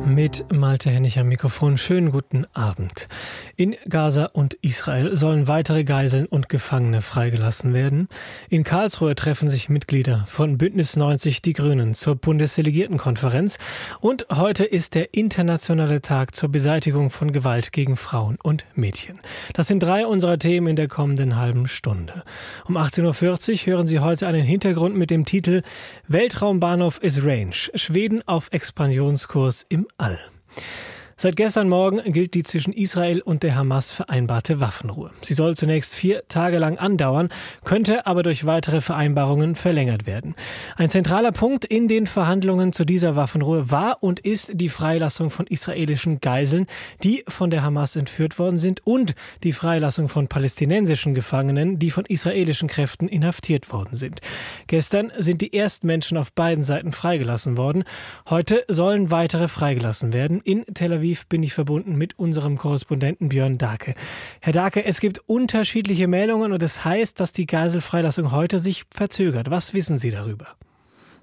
Mit Malte Hennig am Mikrofon. Schönen guten Abend. In Gaza und Israel sollen weitere Geiseln und Gefangene freigelassen werden. In Karlsruhe treffen sich Mitglieder von Bündnis 90 Die Grünen zur Bundesdelegiertenkonferenz. Und heute ist der internationale Tag zur Beseitigung von Gewalt gegen Frauen und Mädchen. Das sind drei unserer Themen in der kommenden halben Stunde. Um 18.40 Uhr hören Sie heute einen Hintergrund mit dem Titel Weltraumbahnhof is Range. Schweden auf Expansionskurs im All. Seit gestern Morgen gilt die zwischen Israel und der Hamas vereinbarte Waffenruhe. Sie soll zunächst vier Tage lang andauern, könnte aber durch weitere Vereinbarungen verlängert werden. Ein zentraler Punkt in den Verhandlungen zu dieser Waffenruhe war und ist die Freilassung von israelischen Geiseln, die von der Hamas entführt worden sind und die Freilassung von palästinensischen Gefangenen, die von israelischen Kräften inhaftiert worden sind. Gestern sind die ersten Menschen auf beiden Seiten freigelassen worden. Heute sollen weitere freigelassen werden. In Tel Aviv Aviv bin ich verbunden mit unserem Korrespondenten Björn Dake. Herr Dake, es gibt unterschiedliche Meldungen und es das heißt, dass die Geiselfreilassung heute sich verzögert. Was wissen Sie darüber?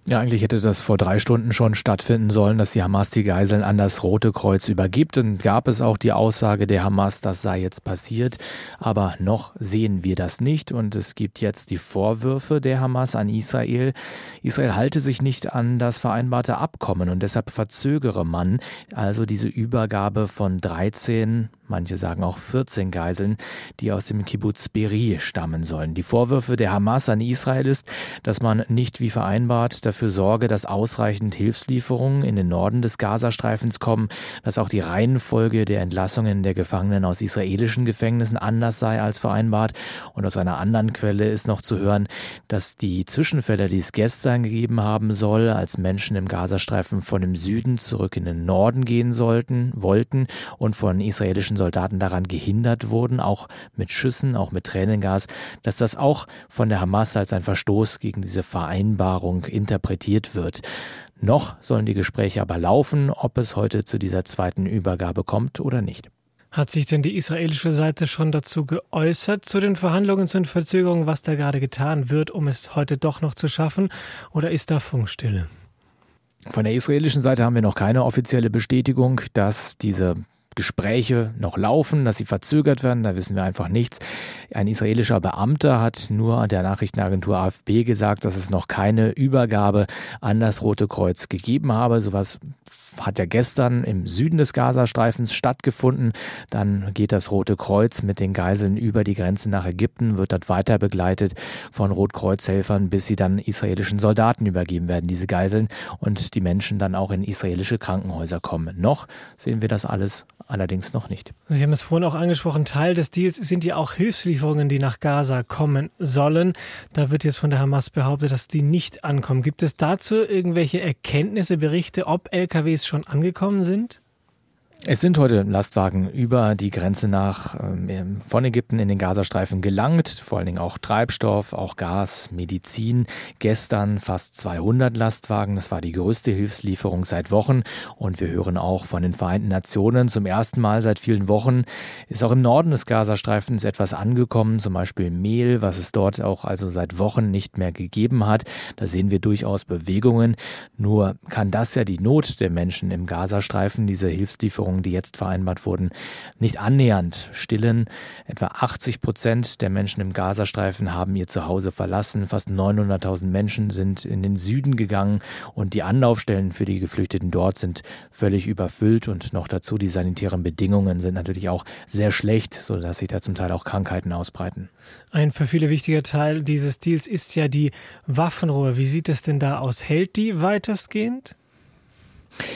Ja, eigentlich hätte das vor drei Stunden schon stattfinden sollen, dass die Hamas die Geiseln an das Rote Kreuz übergibt. Dann gab es auch die Aussage der Hamas, das sei jetzt passiert. Aber noch sehen wir das nicht. Und es gibt jetzt die Vorwürfe der Hamas an Israel. Israel halte sich nicht an das vereinbarte Abkommen und deshalb verzögere man also diese Übergabe von 13 manche sagen auch 14 Geiseln, die aus dem Kibbutz Beri stammen sollen. Die Vorwürfe der Hamas an Israel ist, dass man nicht wie vereinbart dafür sorge, dass ausreichend Hilfslieferungen in den Norden des Gazastreifens kommen, dass auch die Reihenfolge der Entlassungen der Gefangenen aus israelischen Gefängnissen anders sei als vereinbart. Und aus einer anderen Quelle ist noch zu hören, dass die Zwischenfälle, die es gestern gegeben haben soll, als Menschen im Gazastreifen von dem Süden zurück in den Norden gehen sollten, wollten und von israelischen Soldaten daran gehindert wurden, auch mit Schüssen, auch mit Tränengas, dass das auch von der Hamas als ein Verstoß gegen diese Vereinbarung interpretiert wird. Noch sollen die Gespräche aber laufen, ob es heute zu dieser zweiten Übergabe kommt oder nicht. Hat sich denn die israelische Seite schon dazu geäußert, zu den Verhandlungen, zu den Verzögerungen, was da gerade getan wird, um es heute doch noch zu schaffen? Oder ist da Funkstille? Von der israelischen Seite haben wir noch keine offizielle Bestätigung, dass diese Gespräche noch laufen, dass sie verzögert werden, da wissen wir einfach nichts. Ein israelischer Beamter hat nur der Nachrichtenagentur AFP gesagt, dass es noch keine Übergabe an das Rote Kreuz gegeben habe. Sowas hat ja gestern im Süden des Gazastreifens stattgefunden. Dann geht das Rote Kreuz mit den Geiseln über die Grenze nach Ägypten, wird dort weiter begleitet von Rotkreuzhelfern, bis sie dann israelischen Soldaten übergeben werden, diese Geiseln, und die Menschen dann auch in israelische Krankenhäuser kommen. Noch sehen wir das alles allerdings noch nicht. Sie haben es vorhin auch angesprochen, Teil des Deals sind ja auch Hilfslieferungen, die nach Gaza kommen sollen. Da wird jetzt von der Hamas behauptet, dass die nicht ankommen. Gibt es dazu irgendwelche Erkenntnisse, Berichte, ob LKWs schon angekommen sind? Es sind heute Lastwagen über die Grenze nach ähm, von Ägypten in den Gazastreifen gelangt, vor allen Dingen auch Treibstoff, auch Gas, Medizin. Gestern fast 200 Lastwagen, das war die größte Hilfslieferung seit Wochen und wir hören auch von den Vereinten Nationen zum ersten Mal seit vielen Wochen ist auch im Norden des Gazastreifens etwas angekommen, zum Beispiel Mehl, was es dort auch also seit Wochen nicht mehr gegeben hat. Da sehen wir durchaus Bewegungen. Nur kann das ja die Not der Menschen im Gazastreifen, diese Hilfslieferung Vereinbarungen, die jetzt vereinbart wurden, nicht annähernd stillen. Etwa 80 Prozent der Menschen im Gazastreifen haben ihr Zuhause verlassen. Fast 900.000 Menschen sind in den Süden gegangen und die Anlaufstellen für die Geflüchteten dort sind völlig überfüllt und noch dazu die sanitären Bedingungen sind natürlich auch sehr schlecht, sodass sich da zum Teil auch Krankheiten ausbreiten. Ein für viele wichtiger Teil dieses Deals ist ja die Waffenruhe. Wie sieht es denn da aus? Hält die weitestgehend?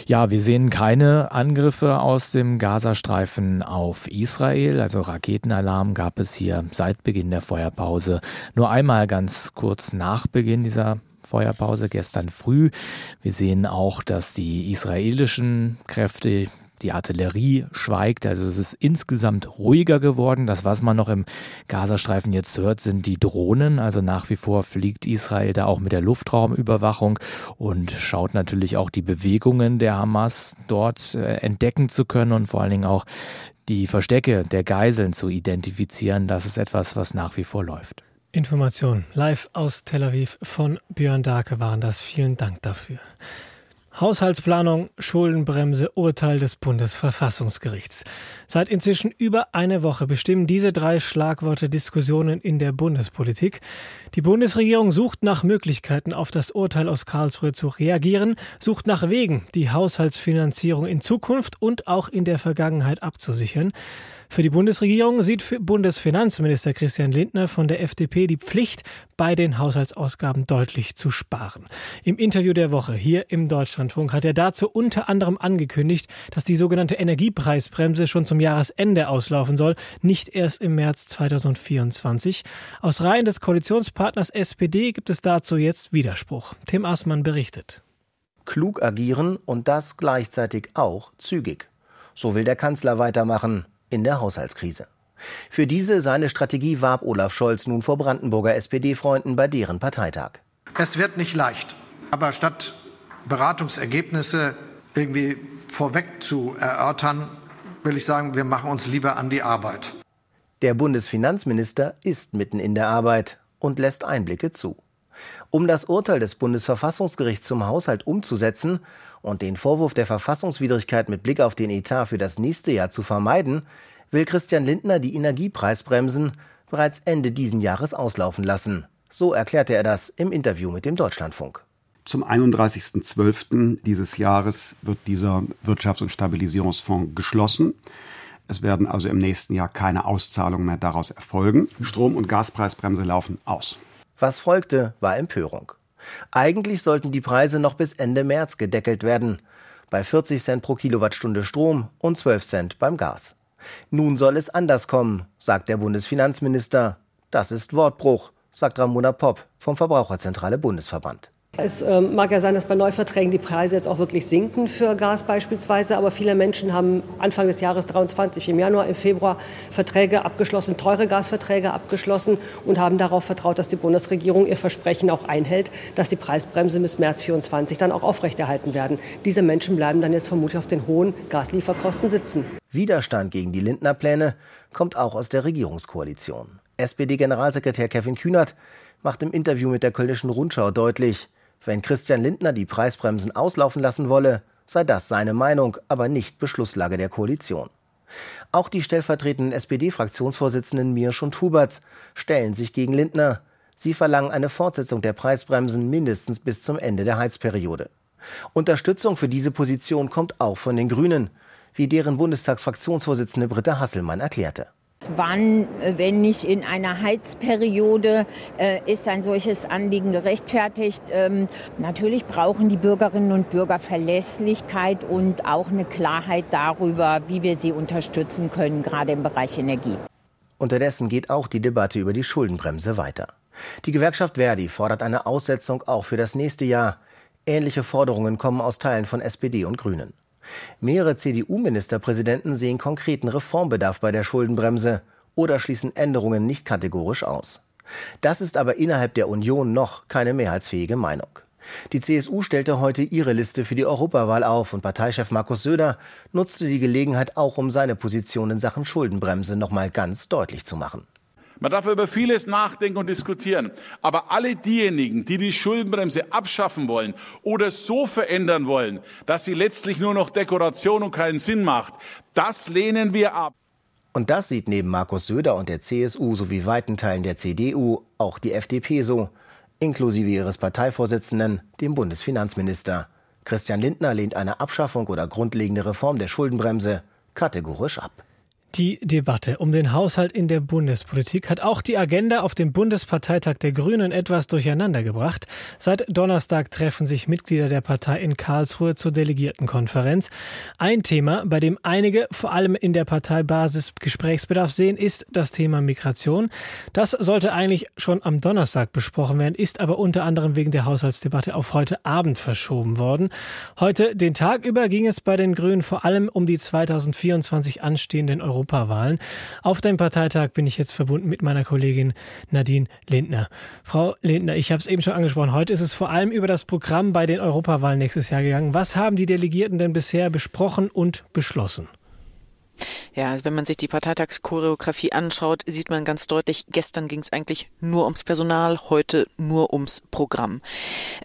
Ja, wir sehen keine Angriffe aus dem Gazastreifen auf Israel. Also Raketenalarm gab es hier seit Beginn der Feuerpause. Nur einmal ganz kurz nach Beginn dieser Feuerpause gestern früh. Wir sehen auch, dass die israelischen Kräfte die Artillerie schweigt, also es ist insgesamt ruhiger geworden. Das, was man noch im Gazastreifen jetzt hört, sind die Drohnen. Also nach wie vor fliegt Israel da auch mit der Luftraumüberwachung und schaut natürlich auch die Bewegungen der Hamas dort äh, entdecken zu können und vor allen Dingen auch die Verstecke der Geiseln zu identifizieren. Das ist etwas, was nach wie vor läuft. Information live aus Tel Aviv von Björn Darke waren das. Vielen Dank dafür. Haushaltsplanung, Schuldenbremse, Urteil des Bundesverfassungsgerichts. Seit inzwischen über eine Woche bestimmen diese drei Schlagworte Diskussionen in der Bundespolitik. Die Bundesregierung sucht nach Möglichkeiten, auf das Urteil aus Karlsruhe zu reagieren, sucht nach Wegen, die Haushaltsfinanzierung in Zukunft und auch in der Vergangenheit abzusichern. Für die Bundesregierung sieht Bundesfinanzminister Christian Lindner von der FDP die Pflicht, bei den Haushaltsausgaben deutlich zu sparen. Im Interview der Woche hier im Deutschlandfunk hat er dazu unter anderem angekündigt, dass die sogenannte Energiepreisbremse schon zum Jahresende auslaufen soll, nicht erst im März 2024. Aus Reihen des Koalitionspartners SPD gibt es dazu jetzt Widerspruch. Tim Aßmann berichtet. Klug agieren und das gleichzeitig auch zügig. So will der Kanzler weitermachen in der Haushaltskrise. Für diese seine Strategie warb Olaf Scholz nun vor Brandenburger SPD-Freunden bei deren Parteitag. Es wird nicht leicht, aber statt Beratungsergebnisse irgendwie vorweg zu erörtern, will ich sagen, wir machen uns lieber an die Arbeit. Der Bundesfinanzminister ist mitten in der Arbeit und lässt Einblicke zu. Um das Urteil des Bundesverfassungsgerichts zum Haushalt umzusetzen und den Vorwurf der Verfassungswidrigkeit mit Blick auf den Etat für das nächste Jahr zu vermeiden, will Christian Lindner die Energiepreisbremsen bereits Ende diesen Jahres auslaufen lassen. So erklärte er das im Interview mit dem Deutschlandfunk. Zum 31.12. dieses Jahres wird dieser Wirtschafts- und Stabilisierungsfonds geschlossen. Es werden also im nächsten Jahr keine Auszahlungen mehr daraus erfolgen. Strom- und Gaspreisbremse laufen aus. Was folgte, war Empörung. Eigentlich sollten die Preise noch bis Ende März gedeckelt werden, bei 40 Cent pro Kilowattstunde Strom und 12 Cent beim Gas. Nun soll es anders kommen, sagt der Bundesfinanzminister. Das ist Wortbruch, sagt Ramona Popp vom Verbraucherzentrale Bundesverband. Es äh, mag ja sein, dass bei Neuverträgen die Preise jetzt auch wirklich sinken für Gas beispielsweise, aber viele Menschen haben Anfang des Jahres 23 im Januar, im Februar Verträge abgeschlossen, teure Gasverträge abgeschlossen und haben darauf vertraut, dass die Bundesregierung ihr Versprechen auch einhält, dass die Preisbremse bis März 24 dann auch aufrechterhalten werden. Diese Menschen bleiben dann jetzt vermutlich auf den hohen Gaslieferkosten sitzen. Widerstand gegen die Lindner Pläne kommt auch aus der Regierungskoalition. SPD-Generalsekretär Kevin Kühnert macht im Interview mit der Kölnischen Rundschau deutlich, wenn Christian Lindner die Preisbremsen auslaufen lassen wolle, sei das seine Meinung, aber nicht Beschlusslage der Koalition. Auch die stellvertretenden SPD-Fraktionsvorsitzenden Mirsch und Huberts stellen sich gegen Lindner. Sie verlangen eine Fortsetzung der Preisbremsen mindestens bis zum Ende der Heizperiode. Unterstützung für diese Position kommt auch von den Grünen, wie deren Bundestagsfraktionsvorsitzende Britta Hasselmann erklärte. Wann, äh, wenn nicht in einer Heizperiode, äh, ist ein solches Anliegen gerechtfertigt? Ähm, natürlich brauchen die Bürgerinnen und Bürger Verlässlichkeit und auch eine Klarheit darüber, wie wir sie unterstützen können, gerade im Bereich Energie. Unterdessen geht auch die Debatte über die Schuldenbremse weiter. Die Gewerkschaft Verdi fordert eine Aussetzung auch für das nächste Jahr. Ähnliche Forderungen kommen aus Teilen von SPD und Grünen. Mehrere CDU-Ministerpräsidenten sehen konkreten Reformbedarf bei der Schuldenbremse oder schließen Änderungen nicht kategorisch aus. Das ist aber innerhalb der Union noch keine mehrheitsfähige Meinung. Die CSU stellte heute ihre Liste für die Europawahl auf und Parteichef Markus Söder nutzte die Gelegenheit auch, um seine Position in Sachen Schuldenbremse nochmal ganz deutlich zu machen. Man darf über vieles nachdenken und diskutieren. Aber alle diejenigen, die die Schuldenbremse abschaffen wollen oder so verändern wollen, dass sie letztlich nur noch Dekoration und keinen Sinn macht, das lehnen wir ab. Und das sieht neben Markus Söder und der CSU sowie weiten Teilen der CDU auch die FDP so, inklusive ihres Parteivorsitzenden, dem Bundesfinanzminister. Christian Lindner lehnt eine Abschaffung oder grundlegende Reform der Schuldenbremse kategorisch ab. Die Debatte um den Haushalt in der Bundespolitik hat auch die Agenda auf dem Bundesparteitag der Grünen etwas durcheinander gebracht. Seit Donnerstag treffen sich Mitglieder der Partei in Karlsruhe zur Delegiertenkonferenz. Ein Thema, bei dem einige vor allem in der Parteibasis Gesprächsbedarf sehen, ist das Thema Migration. Das sollte eigentlich schon am Donnerstag besprochen werden, ist aber unter anderem wegen der Haushaltsdebatte auf heute Abend verschoben worden. Heute, den Tag über, ging es bei den Grünen vor allem um die 2024 anstehenden Europa Europawahlen. Auf dem Parteitag bin ich jetzt verbunden mit meiner Kollegin Nadine Lindner. Frau Lindner, ich habe es eben schon angesprochen. Heute ist es vor allem über das Programm bei den Europawahlen nächstes Jahr gegangen. Was haben die Delegierten denn bisher besprochen und beschlossen? Ja, also wenn man sich die Parteitagschoreografie anschaut, sieht man ganz deutlich, gestern ging es eigentlich nur ums Personal, heute nur ums Programm.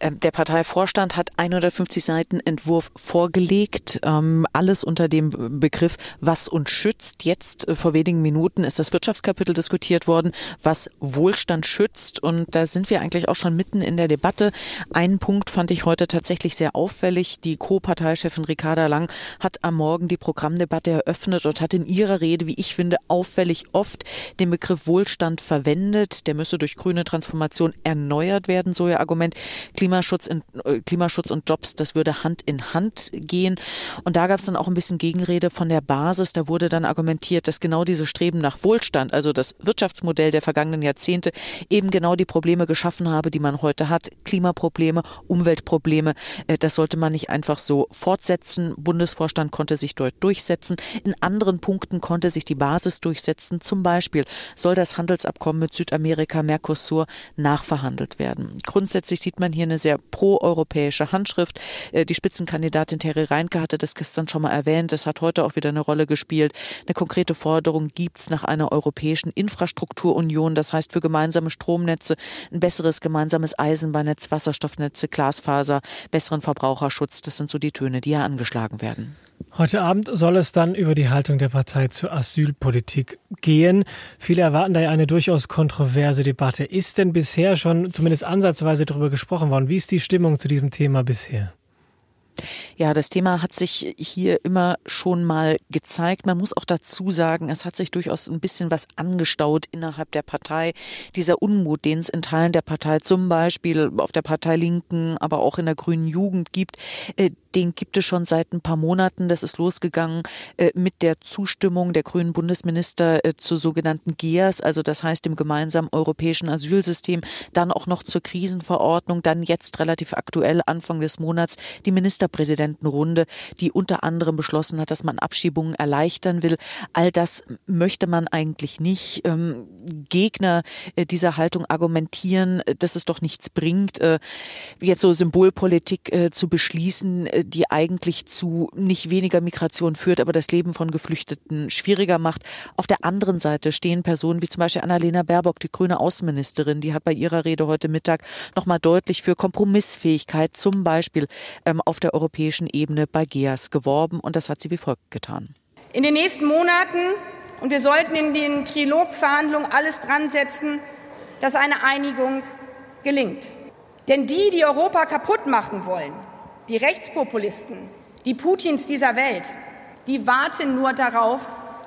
Ähm, der Parteivorstand hat 150 Seiten Entwurf vorgelegt, ähm, alles unter dem Begriff Was uns schützt. Jetzt äh, vor wenigen Minuten ist das Wirtschaftskapitel diskutiert worden, was Wohlstand schützt. Und da sind wir eigentlich auch schon mitten in der Debatte. Einen Punkt fand ich heute tatsächlich sehr auffällig. Die Co-Parteichefin Ricarda Lang hat am Morgen die Programmdebatte eröffnet und hat in ihrer Rede, wie ich finde, auffällig oft den Begriff Wohlstand verwendet. Der müsse durch grüne Transformation erneuert werden, so ihr Argument. Klimaschutz, in, äh, Klimaschutz und Jobs, das würde Hand in Hand gehen. Und da gab es dann auch ein bisschen Gegenrede von der Basis. Da wurde dann argumentiert, dass genau diese Streben nach Wohlstand, also das Wirtschaftsmodell der vergangenen Jahrzehnte, eben genau die Probleme geschaffen habe, die man heute hat. Klimaprobleme, Umweltprobleme. Äh, das sollte man nicht einfach so fortsetzen. Bundesvorstand konnte sich dort durchsetzen. In anderen Punkten konnte sich die Basis durchsetzen. Zum Beispiel soll das Handelsabkommen mit Südamerika, Mercosur, nachverhandelt werden. Grundsätzlich sieht man hier eine sehr proeuropäische Handschrift. Äh, die Spitzenkandidatin Terry Reinke hatte das gestern schon mal erwähnt. Das hat heute auch wieder eine Rolle gespielt. Eine konkrete Forderung gibt es nach einer europäischen Infrastrukturunion. Das heißt für gemeinsame Stromnetze, ein besseres gemeinsames Eisenbahnnetz, Wasserstoffnetze, Glasfaser, besseren Verbraucherschutz. Das sind so die Töne, die ja angeschlagen werden. Heute Abend soll es dann über die Haltung der Partei zur Asylpolitik gehen. Viele erwarten da ja eine durchaus kontroverse Debatte. Ist denn bisher schon zumindest ansatzweise darüber gesprochen worden? Wie ist die Stimmung zu diesem Thema bisher? Ja, das Thema hat sich hier immer schon mal gezeigt. Man muss auch dazu sagen, es hat sich durchaus ein bisschen was angestaut innerhalb der Partei. Dieser Unmut, den es in Teilen der Partei, zum Beispiel auf der Partei Linken, aber auch in der Grünen Jugend gibt, äh, den gibt es schon seit ein paar Monaten. Das ist losgegangen äh, mit der Zustimmung der grünen Bundesminister äh, zu sogenannten GEAS, also das heißt dem gemeinsamen europäischen Asylsystem, dann auch noch zur Krisenverordnung, dann jetzt relativ aktuell Anfang des Monats die Ministerpräsidentenrunde, die unter anderem beschlossen hat, dass man Abschiebungen erleichtern will. All das möchte man eigentlich nicht. Ähm, Gegner äh, dieser Haltung argumentieren, äh, dass es doch nichts bringt, äh, jetzt so Symbolpolitik äh, zu beschließen die eigentlich zu nicht weniger Migration führt, aber das Leben von Geflüchteten schwieriger macht. Auf der anderen Seite stehen Personen wie zum Beispiel Annalena Baerbock, die grüne Außenministerin, die hat bei ihrer Rede heute Mittag nochmal deutlich für Kompromissfähigkeit, zum Beispiel ähm, auf der europäischen Ebene bei GEAS geworben und das hat sie wie folgt getan. In den nächsten Monaten und wir sollten in den Trilogverhandlungen alles dran setzen, dass eine Einigung gelingt. Denn die, die Europa kaputt machen wollen, die Rechtspopulisten, die Putins dieser Welt, die warten nur darauf,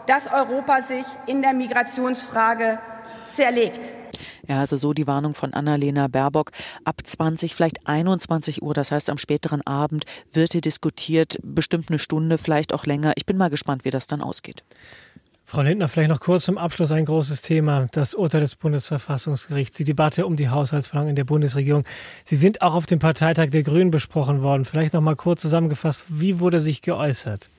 dass Europa sich in der Migrationsfrage zerlegt. Ja, also so die Warnung von Annalena Baerbock. Ab 20, vielleicht 21 Uhr, das heißt am späteren Abend, wird hier diskutiert, bestimmt eine Stunde, vielleicht auch länger. Ich bin mal gespannt, wie das dann ausgeht. Frau Lindner, vielleicht noch kurz zum Abschluss ein großes Thema, das Urteil des Bundesverfassungsgerichts, die Debatte um die Haushaltsplanung in der Bundesregierung. Sie sind auch auf dem Parteitag der Grünen besprochen worden. Vielleicht noch mal kurz zusammengefasst, wie wurde sich geäußert?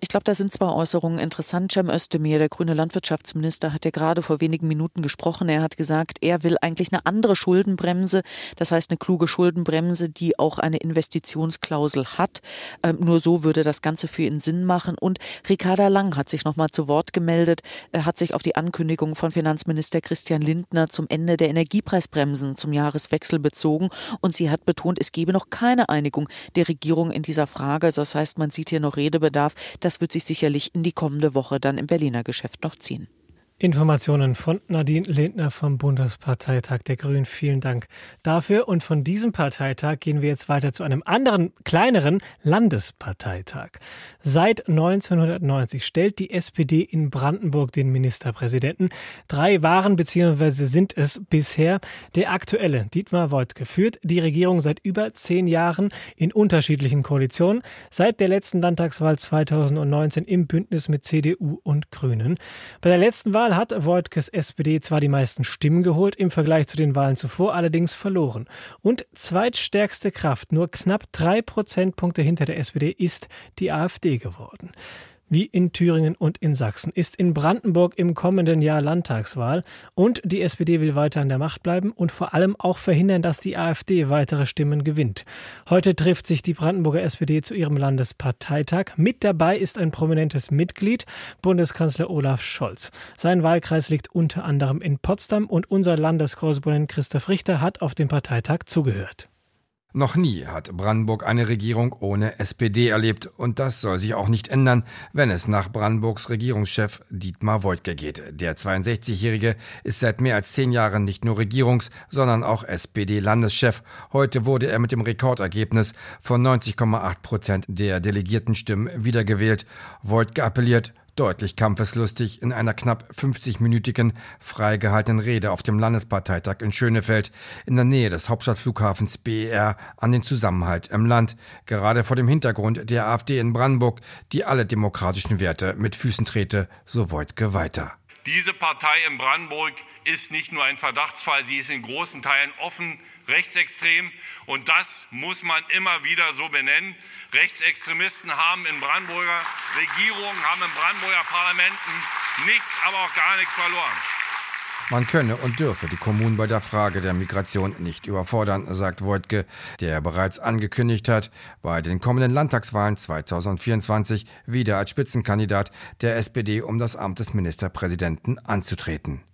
Ich glaube, da sind zwei Äußerungen interessant. Cem Özdemir, der grüne Landwirtschaftsminister, hat ja gerade vor wenigen Minuten gesprochen. Er hat gesagt, er will eigentlich eine andere Schuldenbremse, das heißt eine kluge Schuldenbremse, die auch eine Investitionsklausel hat. Ähm, nur so würde das Ganze für ihn Sinn machen. Und Ricarda Lang hat sich nochmal zu Wort gemeldet, er hat sich auf die Ankündigung von Finanzminister Christian Lindner zum Ende der Energiepreisbremsen zum Jahreswechsel bezogen. Und sie hat betont, es gebe noch keine Einigung der Regierung in dieser Frage. Das heißt, man sieht hier noch Redebedarf. Das wird sich sicherlich in die kommende Woche dann im Berliner Geschäft noch ziehen. Informationen von Nadine Lindner vom Bundesparteitag der Grünen. Vielen Dank dafür. Und von diesem Parteitag gehen wir jetzt weiter zu einem anderen, kleineren Landesparteitag. Seit 1990 stellt die SPD in Brandenburg den Ministerpräsidenten. Drei waren bzw. sind es bisher. Der aktuelle, Dietmar Woidke, führt die Regierung seit über zehn Jahren in unterschiedlichen Koalitionen. Seit der letzten Landtagswahl 2019 im Bündnis mit CDU und Grünen. Bei der letzten Wahl Wahl hat Wojtkes SPD zwar die meisten Stimmen geholt, im Vergleich zu den Wahlen zuvor allerdings verloren. Und zweitstärkste Kraft, nur knapp drei Prozentpunkte hinter der SPD, ist die AfD geworden. Wie in Thüringen und in Sachsen ist in Brandenburg im kommenden Jahr Landtagswahl und die SPD will weiter an der Macht bleiben und vor allem auch verhindern, dass die AfD weitere Stimmen gewinnt. Heute trifft sich die Brandenburger SPD zu ihrem Landesparteitag. Mit dabei ist ein prominentes Mitglied, Bundeskanzler Olaf Scholz. Sein Wahlkreis liegt unter anderem in Potsdam und unser Landeskorrespondent Christoph Richter hat auf dem Parteitag zugehört. Noch nie hat Brandenburg eine Regierung ohne SPD erlebt und das soll sich auch nicht ändern, wenn es nach Brandenburgs Regierungschef Dietmar Woidke geht. Der 62-Jährige ist seit mehr als zehn Jahren nicht nur Regierungs-, sondern auch SPD-Landeschef. Heute wurde er mit dem Rekordergebnis von 90,8 Prozent der delegierten Stimmen wiedergewählt. Woidke appelliert, deutlich kampfeslustig in einer knapp 50-minütigen freigehaltenen Rede auf dem Landesparteitag in Schönefeld in der Nähe des Hauptstadtflughafens BER an den Zusammenhalt im Land, gerade vor dem Hintergrund der AfD in Brandenburg, die alle demokratischen Werte mit Füßen trete, so Wojtke weiter. Diese Partei in Brandenburg ist nicht nur ein Verdachtsfall, sie ist in großen Teilen offen rechtsextrem. Und das muss man immer wieder so benennen. Rechtsextremisten haben in Brandenburger Regierungen, haben in Brandenburger Parlamenten nichts, aber auch gar nichts verloren. Man könne und dürfe die Kommunen bei der Frage der Migration nicht überfordern, sagt Wojtke, der bereits angekündigt hat, bei den kommenden Landtagswahlen 2024 wieder als Spitzenkandidat der SPD um das Amt des Ministerpräsidenten anzutreten.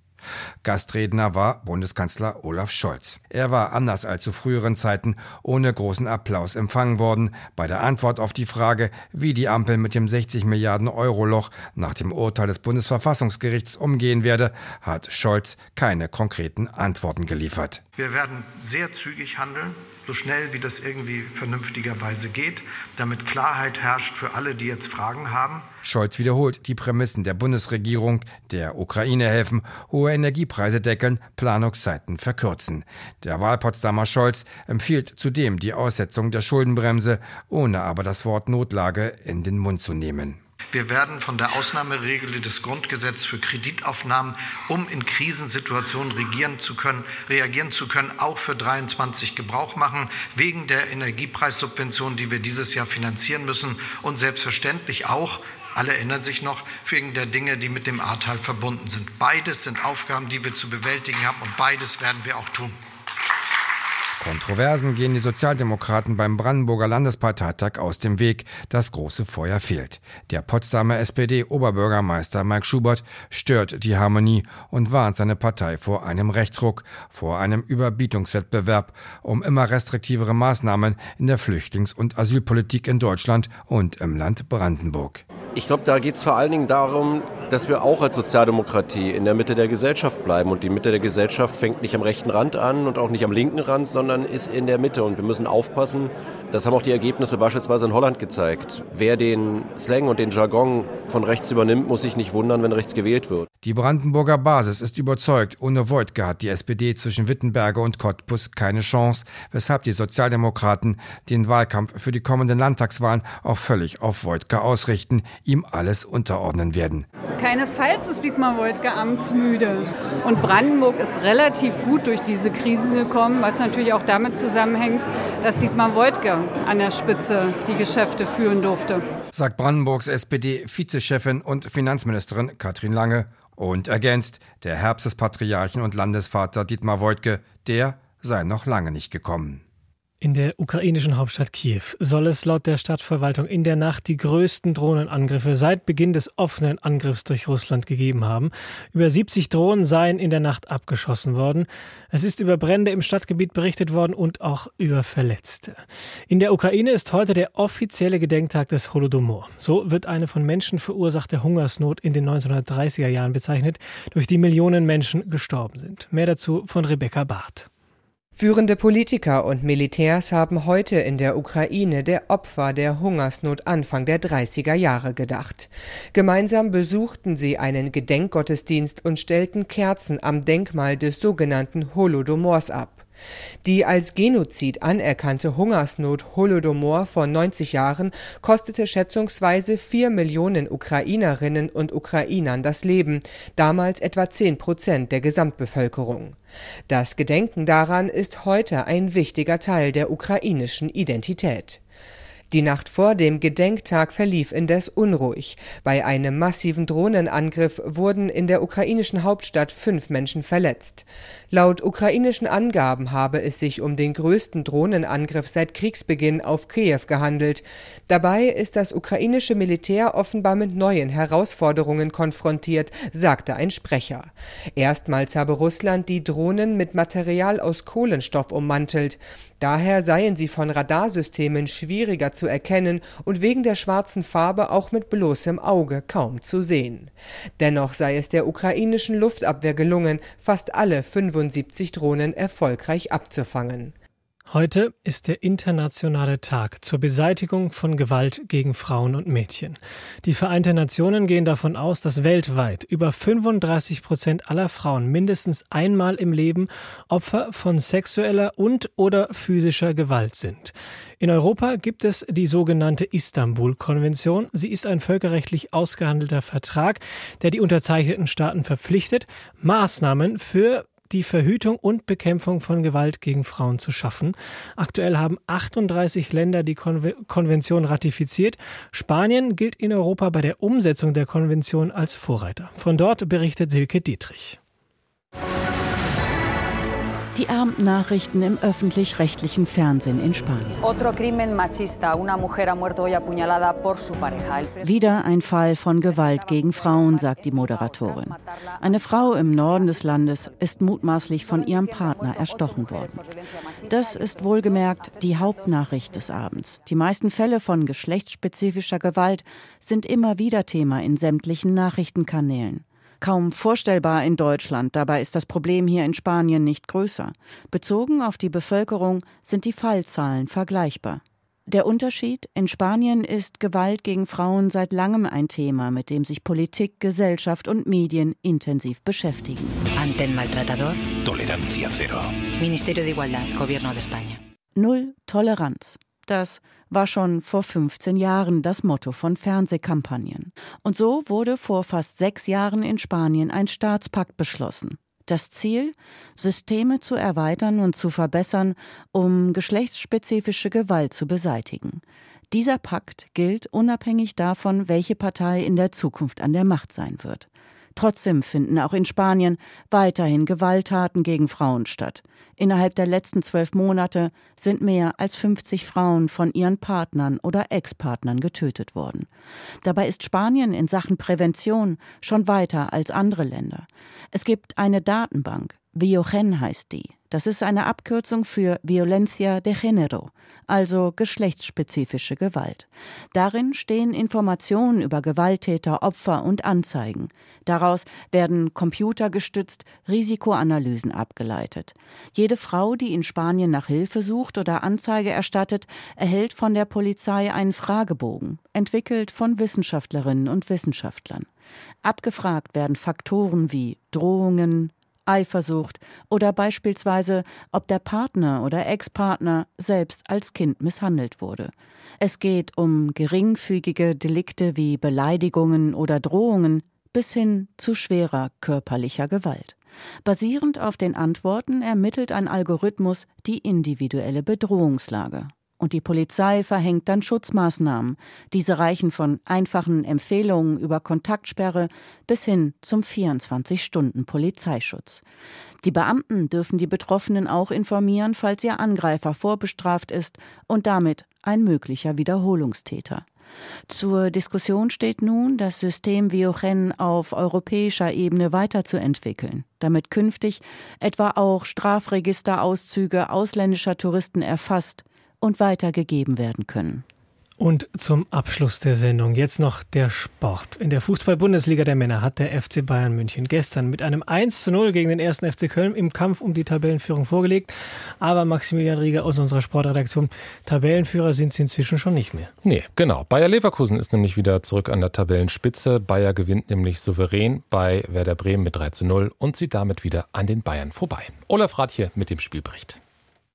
Gastredner war Bundeskanzler Olaf Scholz. Er war anders als zu früheren Zeiten ohne großen Applaus empfangen worden. Bei der Antwort auf die Frage, wie die Ampel mit dem 60 Milliarden Euro Loch nach dem Urteil des Bundesverfassungsgerichts umgehen werde, hat Scholz keine konkreten Antworten geliefert. Wir werden sehr zügig handeln so schnell wie das irgendwie vernünftigerweise geht, damit Klarheit herrscht für alle, die jetzt Fragen haben. Scholz wiederholt die Prämissen der Bundesregierung, der Ukraine helfen, hohe Energiepreise deckeln, Planungszeiten verkürzen. Der Wahlpotsdamer Scholz empfiehlt zudem die Aussetzung der Schuldenbremse, ohne aber das Wort Notlage in den Mund zu nehmen. Wir werden von der Ausnahmeregel des Grundgesetzes für Kreditaufnahmen, um in Krisensituationen regieren zu können, reagieren zu können, auch für 23 Gebrauch machen, wegen der Energiepreissubvention, die wir dieses Jahr finanzieren müssen und selbstverständlich auch alle erinnern sich noch, wegen der Dinge, die mit dem Ahrtal verbunden sind. Beides sind Aufgaben, die wir zu bewältigen haben und beides werden wir auch tun. Kontroversen gehen die Sozialdemokraten beim Brandenburger Landesparteitag aus dem Weg. Das große Feuer fehlt. Der Potsdamer SPD-Oberbürgermeister Mike Schubert stört die Harmonie und warnt seine Partei vor einem Rechtsruck, vor einem Überbietungswettbewerb um immer restriktivere Maßnahmen in der Flüchtlings- und Asylpolitik in Deutschland und im Land Brandenburg. Ich glaube, da geht es vor allen Dingen darum, dass wir auch als Sozialdemokratie in der Mitte der Gesellschaft bleiben. Und die Mitte der Gesellschaft fängt nicht am rechten Rand an und auch nicht am linken Rand, sondern ist in der Mitte. Und wir müssen aufpassen. Das haben auch die Ergebnisse beispielsweise in Holland gezeigt. Wer den Slang und den Jargon von rechts übernimmt, muss sich nicht wundern, wenn rechts gewählt wird. Die Brandenburger Basis ist überzeugt, ohne Wojtke hat die SPD zwischen Wittenberge und Cottbus keine Chance, weshalb die Sozialdemokraten den Wahlkampf für die kommenden Landtagswahlen auch völlig auf Wojtke ausrichten ihm alles unterordnen werden. Keinesfalls ist Dietmar Woidke amtsmüde. Und Brandenburg ist relativ gut durch diese Krise gekommen, was natürlich auch damit zusammenhängt, dass Dietmar Woidke an der Spitze die Geschäfte führen durfte. Sagt Brandenburgs SPD-Vizechefin und Finanzministerin Katrin Lange und ergänzt, der Herbst des Patriarchen und Landesvater Dietmar Woidke, der sei noch lange nicht gekommen. In der ukrainischen Hauptstadt Kiew soll es laut der Stadtverwaltung in der Nacht die größten Drohnenangriffe seit Beginn des offenen Angriffs durch Russland gegeben haben. Über 70 Drohnen seien in der Nacht abgeschossen worden. Es ist über Brände im Stadtgebiet berichtet worden und auch über Verletzte. In der Ukraine ist heute der offizielle Gedenktag des Holodomor. So wird eine von Menschen verursachte Hungersnot in den 1930er Jahren bezeichnet, durch die Millionen Menschen gestorben sind. Mehr dazu von Rebecca Barth. Führende Politiker und Militärs haben heute in der Ukraine der Opfer der Hungersnot Anfang der 30er Jahre gedacht. Gemeinsam besuchten sie einen Gedenkgottesdienst und stellten Kerzen am Denkmal des sogenannten Holodomors ab. Die als Genozid anerkannte Hungersnot Holodomor vor 90 Jahren kostete schätzungsweise vier Millionen Ukrainerinnen und Ukrainern das Leben, damals etwa zehn Prozent der Gesamtbevölkerung. Das Gedenken daran ist heute ein wichtiger Teil der ukrainischen Identität. Die Nacht vor dem Gedenktag verlief indes unruhig. Bei einem massiven Drohnenangriff wurden in der ukrainischen Hauptstadt fünf Menschen verletzt. Laut ukrainischen Angaben habe es sich um den größten Drohnenangriff seit Kriegsbeginn auf Kiew gehandelt. Dabei ist das ukrainische Militär offenbar mit neuen Herausforderungen konfrontiert, sagte ein Sprecher. Erstmals habe Russland die Drohnen mit Material aus Kohlenstoff ummantelt. Daher seien sie von Radarsystemen schwieriger zu erkennen und wegen der schwarzen Farbe auch mit bloßem Auge kaum zu sehen. Dennoch sei es der ukrainischen Luftabwehr gelungen, fast alle 75 Drohnen erfolgreich abzufangen. Heute ist der internationale Tag zur Beseitigung von Gewalt gegen Frauen und Mädchen. Die Vereinten Nationen gehen davon aus, dass weltweit über 35 Prozent aller Frauen mindestens einmal im Leben Opfer von sexueller und oder physischer Gewalt sind. In Europa gibt es die sogenannte Istanbul-Konvention. Sie ist ein völkerrechtlich ausgehandelter Vertrag, der die unterzeichneten Staaten verpflichtet, Maßnahmen für die Verhütung und Bekämpfung von Gewalt gegen Frauen zu schaffen. Aktuell haben 38 Länder die Konvention ratifiziert. Spanien gilt in Europa bei der Umsetzung der Konvention als Vorreiter. Von dort berichtet Silke Dietrich. Die Abendnachrichten im öffentlich-rechtlichen Fernsehen in Spanien. Wieder ein Fall von Gewalt gegen Frauen, sagt die Moderatorin. Eine Frau im Norden des Landes ist mutmaßlich von ihrem Partner erstochen worden. Das ist wohlgemerkt die Hauptnachricht des Abends. Die meisten Fälle von geschlechtsspezifischer Gewalt sind immer wieder Thema in sämtlichen Nachrichtenkanälen. Kaum vorstellbar in Deutschland, dabei ist das Problem hier in Spanien nicht größer. Bezogen auf die Bevölkerung sind die Fallzahlen vergleichbar. Der Unterschied in Spanien ist Gewalt gegen Frauen seit langem ein Thema, mit dem sich Politik, Gesellschaft und Medien intensiv beschäftigen. Ante el maltratador, tolerancia cero. Ministerio de Igualdad, Gobierno de España. Null Toleranz. Das war schon vor 15 Jahren das Motto von Fernsehkampagnen. Und so wurde vor fast sechs Jahren in Spanien ein Staatspakt beschlossen. Das Ziel, Systeme zu erweitern und zu verbessern, um geschlechtsspezifische Gewalt zu beseitigen. Dieser Pakt gilt unabhängig davon, welche Partei in der Zukunft an der Macht sein wird. Trotzdem finden auch in Spanien weiterhin Gewalttaten gegen Frauen statt. Innerhalb der letzten zwölf Monate sind mehr als 50 Frauen von ihren Partnern oder Ex-Partnern getötet worden. Dabei ist Spanien in Sachen Prävention schon weiter als andere Länder. Es gibt eine Datenbank, Biogen heißt die. Das ist eine Abkürzung für Violencia de Género, also geschlechtsspezifische Gewalt. Darin stehen Informationen über Gewalttäter, Opfer und Anzeigen. Daraus werden computergestützt Risikoanalysen abgeleitet. Jede Frau, die in Spanien nach Hilfe sucht oder Anzeige erstattet, erhält von der Polizei einen Fragebogen, entwickelt von Wissenschaftlerinnen und Wissenschaftlern. Abgefragt werden Faktoren wie Drohungen, Eifersucht oder beispielsweise, ob der Partner oder Ex-Partner selbst als Kind misshandelt wurde. Es geht um geringfügige Delikte wie Beleidigungen oder Drohungen bis hin zu schwerer körperlicher Gewalt. Basierend auf den Antworten ermittelt ein Algorithmus die individuelle Bedrohungslage und die Polizei verhängt dann Schutzmaßnahmen. Diese reichen von einfachen Empfehlungen über Kontaktsperre bis hin zum 24-Stunden-Polizeischutz. Die Beamten dürfen die Betroffenen auch informieren, falls ihr Angreifer vorbestraft ist und damit ein möglicher Wiederholungstäter. Zur Diskussion steht nun, das System Viochen auf europäischer Ebene weiterzuentwickeln, damit künftig etwa auch Strafregisterauszüge ausländischer Touristen erfasst und weitergegeben werden können. Und zum Abschluss der Sendung jetzt noch der Sport. In der Fußball-Bundesliga der Männer hat der FC Bayern München gestern mit einem 1 zu 0 gegen den ersten FC Köln im Kampf um die Tabellenführung vorgelegt. Aber Maximilian Rieger aus unserer Sportredaktion, Tabellenführer sind sie inzwischen schon nicht mehr. Nee, genau. Bayer Leverkusen ist nämlich wieder zurück an der Tabellenspitze. Bayer gewinnt nämlich souverän bei Werder Bremen mit 3 zu 0 und zieht damit wieder an den Bayern vorbei. Olaf Rath mit dem Spielbericht.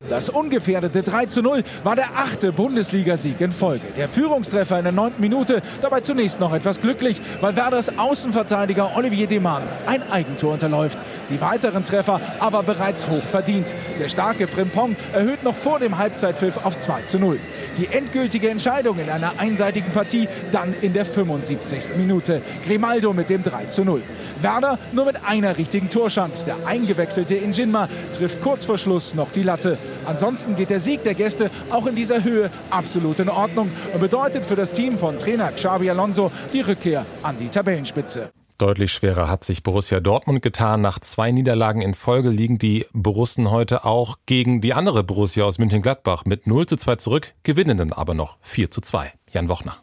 Das ungefährdete 3 zu 0 war der achte Bundesligasieg in Folge. Der Führungstreffer in der neunten Minute, dabei zunächst noch etwas glücklich, weil Werders Außenverteidiger Olivier Demann ein Eigentor unterläuft. Die weiteren Treffer aber bereits hoch verdient. Der starke Frimpong erhöht noch vor dem Halbzeitpfiff auf 2 zu 0. Die endgültige Entscheidung in einer einseitigen Partie dann in der 75. Minute. Grimaldo mit dem 3 zu 0. Werder nur mit einer richtigen Torschance. Der eingewechselte Injinma trifft kurz vor Schluss noch die Latte. Ansonsten geht der Sieg der Gäste auch in dieser Höhe absolut in Ordnung und bedeutet für das Team von Trainer Xabi Alonso die Rückkehr an die Tabellenspitze. Deutlich schwerer hat sich Borussia Dortmund getan. Nach zwei Niederlagen in Folge liegen die Borussen heute auch gegen die andere Borussia aus München-Gladbach mit 0 zu 2 zurück, gewinnen dann aber noch 4 zu 2. Jan Wochner.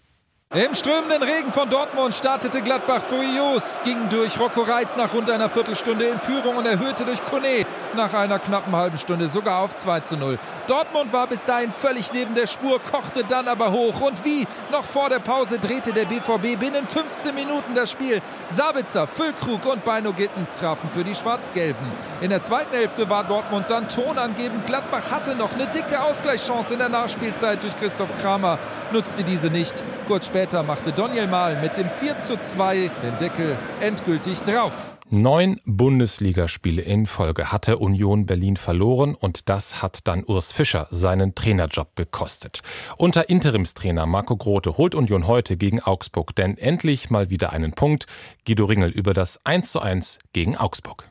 Im strömenden Regen von Dortmund startete Gladbach furios, ging durch Rocco Reitz nach rund einer Viertelstunde in Führung und erhöhte durch Kone nach einer knappen halben Stunde sogar auf 2 zu 0. Dortmund war bis dahin völlig neben der Spur, kochte dann aber hoch und wie noch vor der Pause drehte der BVB binnen 15 Minuten das Spiel. Sabitzer, Füllkrug und Beino Gittens trafen für die Schwarz-Gelben. In der zweiten Hälfte war Dortmund dann tonangebend. Gladbach hatte noch eine dicke Ausgleichschance in der Nachspielzeit durch Christoph Kramer, nutzte diese nicht. Kurz später machte Daniel Mahl mit dem 4 zu 2 den Deckel endgültig drauf. Neun Bundesligaspiele in Folge hatte Union Berlin verloren und das hat dann Urs Fischer seinen Trainerjob gekostet. Unter Interimstrainer Marco Grote holt Union heute gegen Augsburg denn endlich mal wieder einen Punkt. Guido Ringel über das 1 zu 1 gegen Augsburg.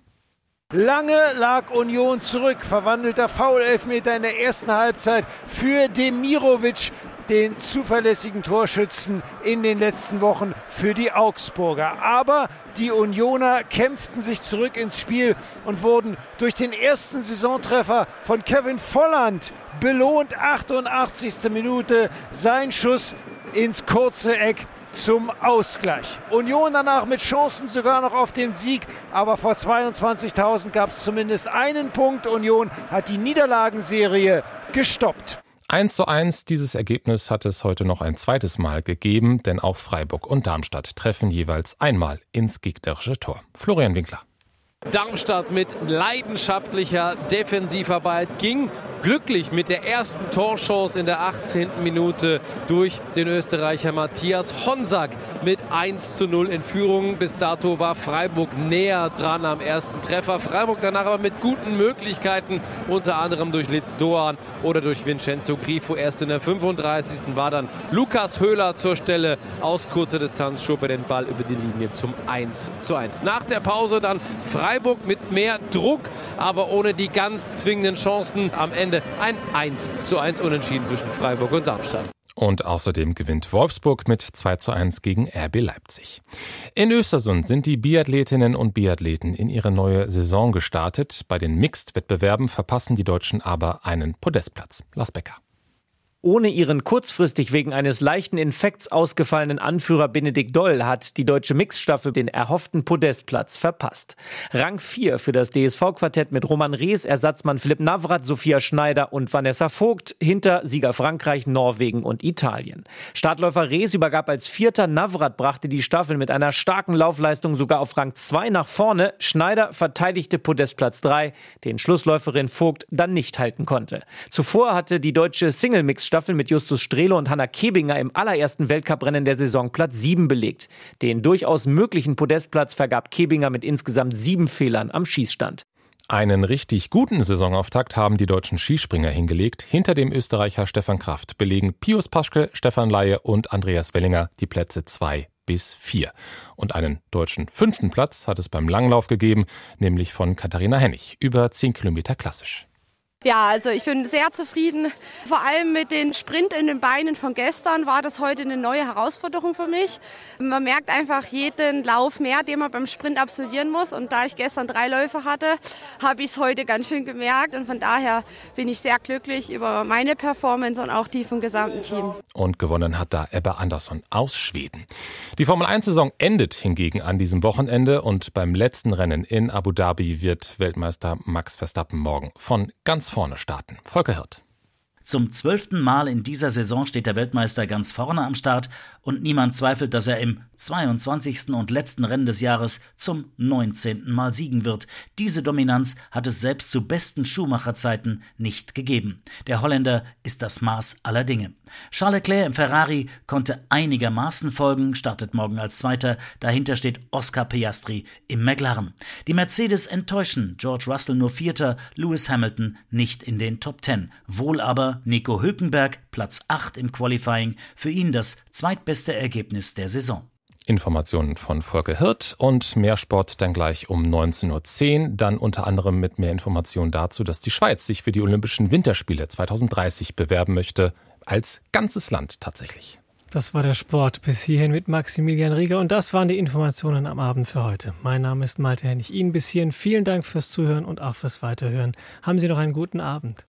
Lange lag Union zurück, verwandelter Foul-Elfmeter in der ersten Halbzeit für Demirovic den zuverlässigen Torschützen in den letzten Wochen für die Augsburger. Aber die Unioner kämpften sich zurück ins Spiel und wurden durch den ersten Saisontreffer von Kevin Volland belohnt. 88. Minute sein Schuss ins kurze Eck zum Ausgleich. Union danach mit Chancen sogar noch auf den Sieg, aber vor 22.000 gab es zumindest einen Punkt. Union hat die Niederlagenserie gestoppt. 1 zu 1 dieses Ergebnis hat es heute noch ein zweites Mal gegeben, denn auch Freiburg und Darmstadt treffen jeweils einmal ins gegnerische Tor. Florian Winkler. Darmstadt mit leidenschaftlicher Defensivarbeit ging glücklich mit der ersten Torchance in der 18. Minute durch den Österreicher Matthias Honsack mit 1 zu 0 in Führung. Bis dato war Freiburg näher dran am ersten Treffer. Freiburg danach aber mit guten Möglichkeiten, unter anderem durch Litz Doan oder durch Vincenzo Grifo. Erst in der 35. war dann Lukas Höhler zur Stelle. Aus kurzer Distanz schob er den Ball über die Linie zum 1 zu 1. Nach der Pause dann Freiburg mit mehr Druck, aber ohne die ganz zwingenden Chancen am Ende Ende ein 1 zu 1 Unentschieden zwischen Freiburg und Darmstadt. Und außerdem gewinnt Wolfsburg mit 2 zu 1 gegen RB Leipzig. In Östersund sind die Biathletinnen und Biathleten in ihre neue Saison gestartet. Bei den Mixed-Wettbewerben verpassen die Deutschen aber einen Podestplatz. Lars Becker. Ohne ihren kurzfristig wegen eines leichten Infekts ausgefallenen Anführer Benedikt Doll hat die deutsche Mixstaffel den erhofften Podestplatz verpasst. Rang 4 für das DSV-Quartett mit Roman Rees, Ersatzmann Philipp Navrat, Sophia Schneider und Vanessa Vogt hinter Sieger Frankreich, Norwegen und Italien. Startläufer Rees übergab als Vierter, Navrat brachte die Staffel mit einer starken Laufleistung sogar auf Rang 2 nach vorne. Schneider verteidigte Podestplatz 3, den Schlussläuferin Vogt dann nicht halten konnte. Zuvor hatte die deutsche Single-Mix Staffel mit Justus Strehle und Hanna Kebinger im allerersten Weltcuprennen der Saison Platz 7 belegt. Den durchaus möglichen Podestplatz vergab Kebinger mit insgesamt sieben Fehlern am Schießstand. Einen richtig guten Saisonauftakt haben die deutschen Skispringer hingelegt. Hinter dem Österreicher Stefan Kraft belegen Pius Paschke, Stefan Laie und Andreas Wellinger die Plätze 2 bis 4. Und einen deutschen fünften Platz hat es beim Langlauf gegeben, nämlich von Katharina Hennig, über 10 Kilometer klassisch. Ja, also ich bin sehr zufrieden. Vor allem mit dem Sprint in den Beinen von gestern war das heute eine neue Herausforderung für mich. Man merkt einfach jeden Lauf mehr, den man beim Sprint absolvieren muss. Und da ich gestern drei Läufe hatte, habe ich es heute ganz schön gemerkt. Und von daher bin ich sehr glücklich über meine Performance und auch die vom gesamten Team. Und gewonnen hat da Ebba Andersson aus Schweden. Die Formel 1-Saison endet hingegen an diesem Wochenende und beim letzten Rennen in Abu Dhabi wird Weltmeister Max Verstappen morgen von ganz vorne starten. Volker Hirt. Zum zwölften Mal in dieser Saison steht der Weltmeister ganz vorne am Start und niemand zweifelt, dass er im 22. und letzten Rennen des Jahres zum 19. Mal siegen wird. Diese Dominanz hat es selbst zu besten Schumacher-Zeiten nicht gegeben. Der Holländer ist das Maß aller Dinge. Charles Leclerc im Ferrari konnte einigermaßen folgen, startet morgen als Zweiter. Dahinter steht Oscar Piastri im McLaren. Die Mercedes enttäuschen, George Russell nur Vierter, Lewis Hamilton nicht in den Top Ten. Wohl aber Nico Hülkenberg Platz 8 im Qualifying, für ihn das zweitbeste Ergebnis der Saison. Informationen von Volker Hirt und mehr Sport dann gleich um 19.10 Uhr. Dann unter anderem mit mehr Informationen dazu, dass die Schweiz sich für die Olympischen Winterspiele 2030 bewerben möchte. Als ganzes Land tatsächlich. Das war der Sport bis hierhin mit Maximilian Rieger und das waren die Informationen am Abend für heute. Mein Name ist Malte Hennig. Ihnen bis hierhin vielen Dank fürs Zuhören und auch fürs Weiterhören. Haben Sie noch einen guten Abend.